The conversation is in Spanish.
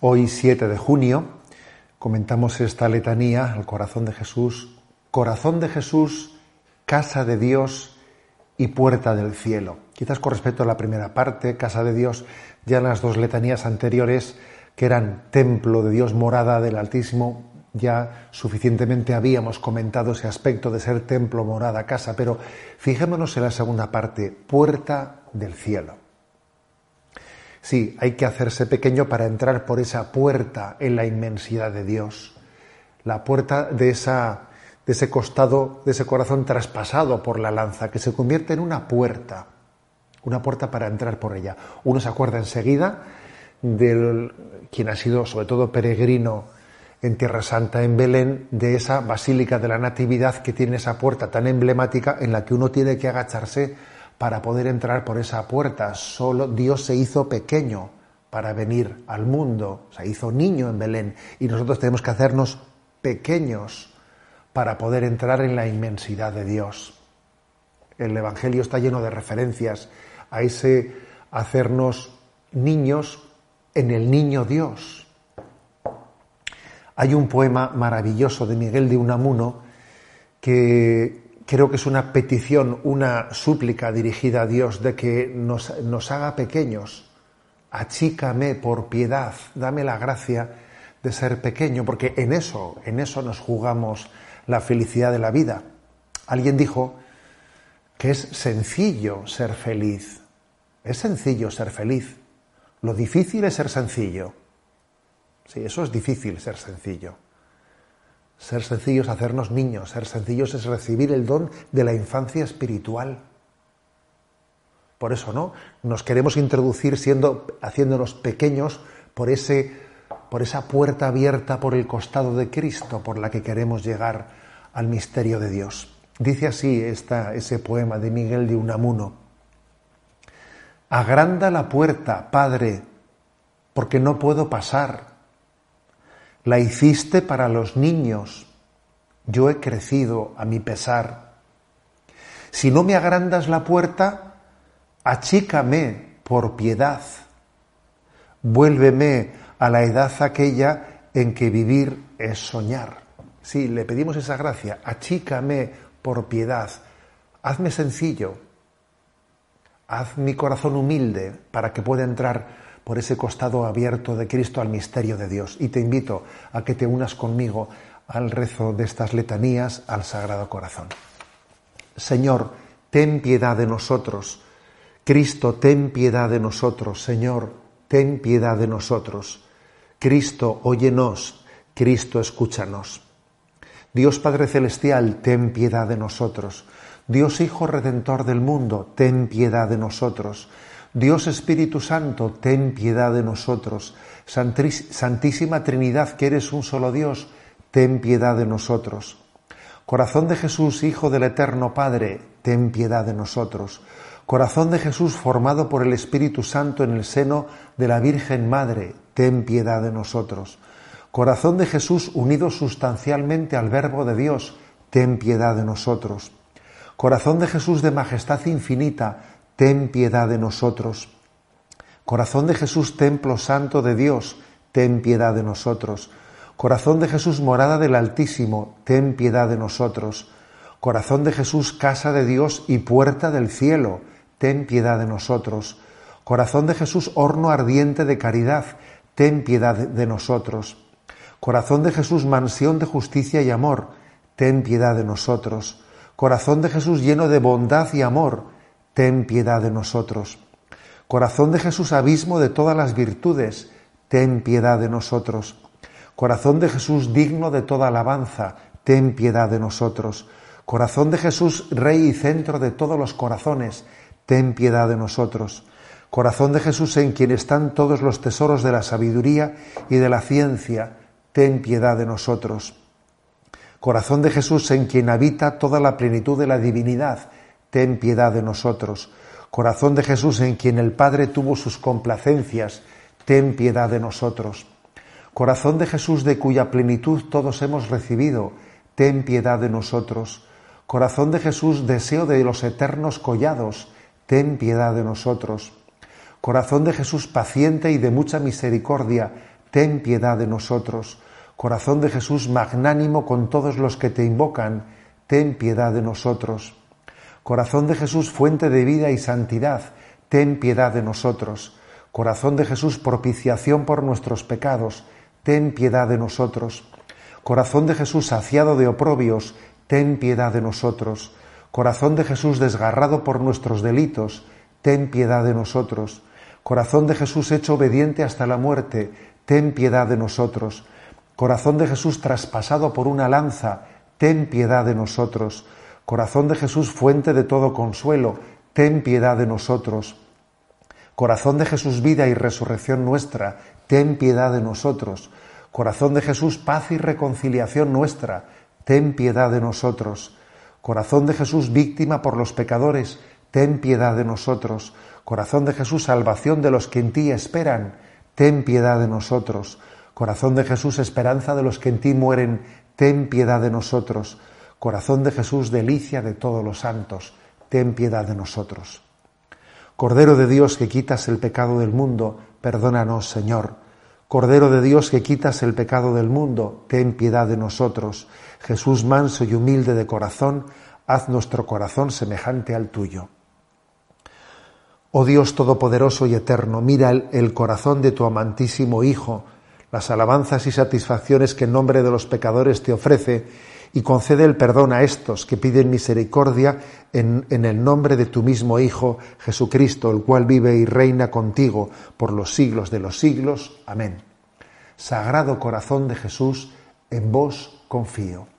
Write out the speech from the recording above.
Hoy 7 de junio comentamos esta letanía al corazón de Jesús, corazón de Jesús, casa de Dios y puerta del cielo. Quizás con respecto a la primera parte, casa de Dios, ya en las dos letanías anteriores, que eran templo de Dios, morada del Altísimo, ya suficientemente habíamos comentado ese aspecto de ser templo, morada, casa, pero fijémonos en la segunda parte, puerta del cielo. Sí, hay que hacerse pequeño para entrar por esa puerta en la inmensidad de Dios, la puerta de, esa, de ese costado, de ese corazón traspasado por la lanza, que se convierte en una puerta, una puerta para entrar por ella. Uno se acuerda enseguida de quien ha sido sobre todo peregrino en Tierra Santa, en Belén, de esa Basílica de la Natividad que tiene esa puerta tan emblemática en la que uno tiene que agacharse para poder entrar por esa puerta. Solo Dios se hizo pequeño para venir al mundo, se hizo niño en Belén y nosotros tenemos que hacernos pequeños para poder entrar en la inmensidad de Dios. El Evangelio está lleno de referencias a ese hacernos niños en el niño Dios. Hay un poema maravilloso de Miguel de Unamuno que creo que es una petición, una súplica dirigida a Dios de que nos, nos haga pequeños. Achícame por piedad, dame la gracia de ser pequeño, porque en eso, en eso nos jugamos la felicidad de la vida. Alguien dijo que es sencillo ser feliz. Es sencillo ser feliz. Lo difícil es ser sencillo. Sí, eso es difícil ser sencillo. Ser sencillos es hacernos niños, ser sencillos es recibir el don de la infancia espiritual. Por eso, ¿no? Nos queremos introducir siendo, haciéndonos pequeños por, ese, por esa puerta abierta por el costado de Cristo, por la que queremos llegar al misterio de Dios. Dice así esta, ese poema de Miguel de Unamuno. Agranda la puerta, Padre, porque no puedo pasar la hiciste para los niños. Yo he crecido a mi pesar. Si no me agrandas la puerta, achícame por piedad. Vuélveme a la edad aquella en que vivir es soñar. Sí, le pedimos esa gracia. Achícame por piedad. Hazme sencillo. Haz mi corazón humilde para que pueda entrar por ese costado abierto de Cristo al misterio de Dios. Y te invito a que te unas conmigo al rezo de estas letanías al Sagrado Corazón. Señor, ten piedad de nosotros. Cristo, ten piedad de nosotros. Señor, ten piedad de nosotros. Cristo, óyenos. Cristo, escúchanos. Dios Padre Celestial, ten piedad de nosotros. Dios Hijo Redentor del mundo, ten piedad de nosotros. Dios Espíritu Santo, ten piedad de nosotros. Santísima Trinidad, que eres un solo Dios, ten piedad de nosotros. Corazón de Jesús, Hijo del Eterno Padre, ten piedad de nosotros. Corazón de Jesús formado por el Espíritu Santo en el seno de la Virgen Madre, ten piedad de nosotros. Corazón de Jesús unido sustancialmente al Verbo de Dios, ten piedad de nosotros. Corazón de Jesús de majestad infinita, ten piedad de nosotros. Corazón de Jesús, templo santo de Dios, ten piedad de nosotros. Corazón de Jesús, morada del Altísimo, ten piedad de nosotros. Corazón de Jesús, casa de Dios y puerta del cielo, ten piedad de nosotros. Corazón de Jesús, horno ardiente de caridad, ten piedad de nosotros. Corazón de Jesús, mansión de justicia y amor, ten piedad de nosotros. Corazón de Jesús lleno de bondad y amor, ten piedad de nosotros. Corazón de Jesús, abismo de todas las virtudes, ten piedad de nosotros. Corazón de Jesús, digno de toda alabanza, ten piedad de nosotros. Corazón de Jesús, Rey y centro de todos los corazones, ten piedad de nosotros. Corazón de Jesús, en quien están todos los tesoros de la sabiduría y de la ciencia, ten piedad de nosotros. Corazón de Jesús, en quien habita toda la plenitud de la divinidad, ten piedad de nosotros. Corazón de Jesús en quien el Padre tuvo sus complacencias, ten piedad de nosotros. Corazón de Jesús de cuya plenitud todos hemos recibido, ten piedad de nosotros. Corazón de Jesús, deseo de los eternos collados, ten piedad de nosotros. Corazón de Jesús paciente y de mucha misericordia, ten piedad de nosotros. Corazón de Jesús magnánimo con todos los que te invocan, ten piedad de nosotros. Corazón de Jesús fuente de vida y santidad, ten piedad de nosotros. Corazón de Jesús propiciación por nuestros pecados, ten piedad de nosotros. Corazón de Jesús saciado de oprobios, ten piedad de nosotros. Corazón de Jesús desgarrado por nuestros delitos, ten piedad de nosotros. Corazón de Jesús hecho obediente hasta la muerte, ten piedad de nosotros. Corazón de Jesús traspasado por una lanza, ten piedad de nosotros. Corazón de Jesús fuente de todo consuelo, ten piedad de nosotros. Corazón de Jesús vida y resurrección nuestra, ten piedad de nosotros. Corazón de Jesús paz y reconciliación nuestra, ten piedad de nosotros. Corazón de Jesús víctima por los pecadores, ten piedad de nosotros. Corazón de Jesús salvación de los que en ti esperan, ten piedad de nosotros. Corazón de Jesús esperanza de los que en ti mueren, ten piedad de nosotros. Corazón de Jesús delicia de todos los santos, ten piedad de nosotros. Cordero de Dios que quitas el pecado del mundo, perdónanos, Señor. Cordero de Dios que quitas el pecado del mundo, ten piedad de nosotros. Jesús manso y humilde de corazón, haz nuestro corazón semejante al tuyo. Oh Dios Todopoderoso y Eterno, mira el, corazón de tu amantísimo Hijo, las alabanzas y satisfacciones que en nombre de los pecadores te ofrece, y concede el perdón a estos que piden misericordia en, en, el nombre de tu mismo Hijo Jesucristo, el cual vive y reina contigo por los siglos de los siglos. Amén. Sagrado corazón de Jesús, en vos confío.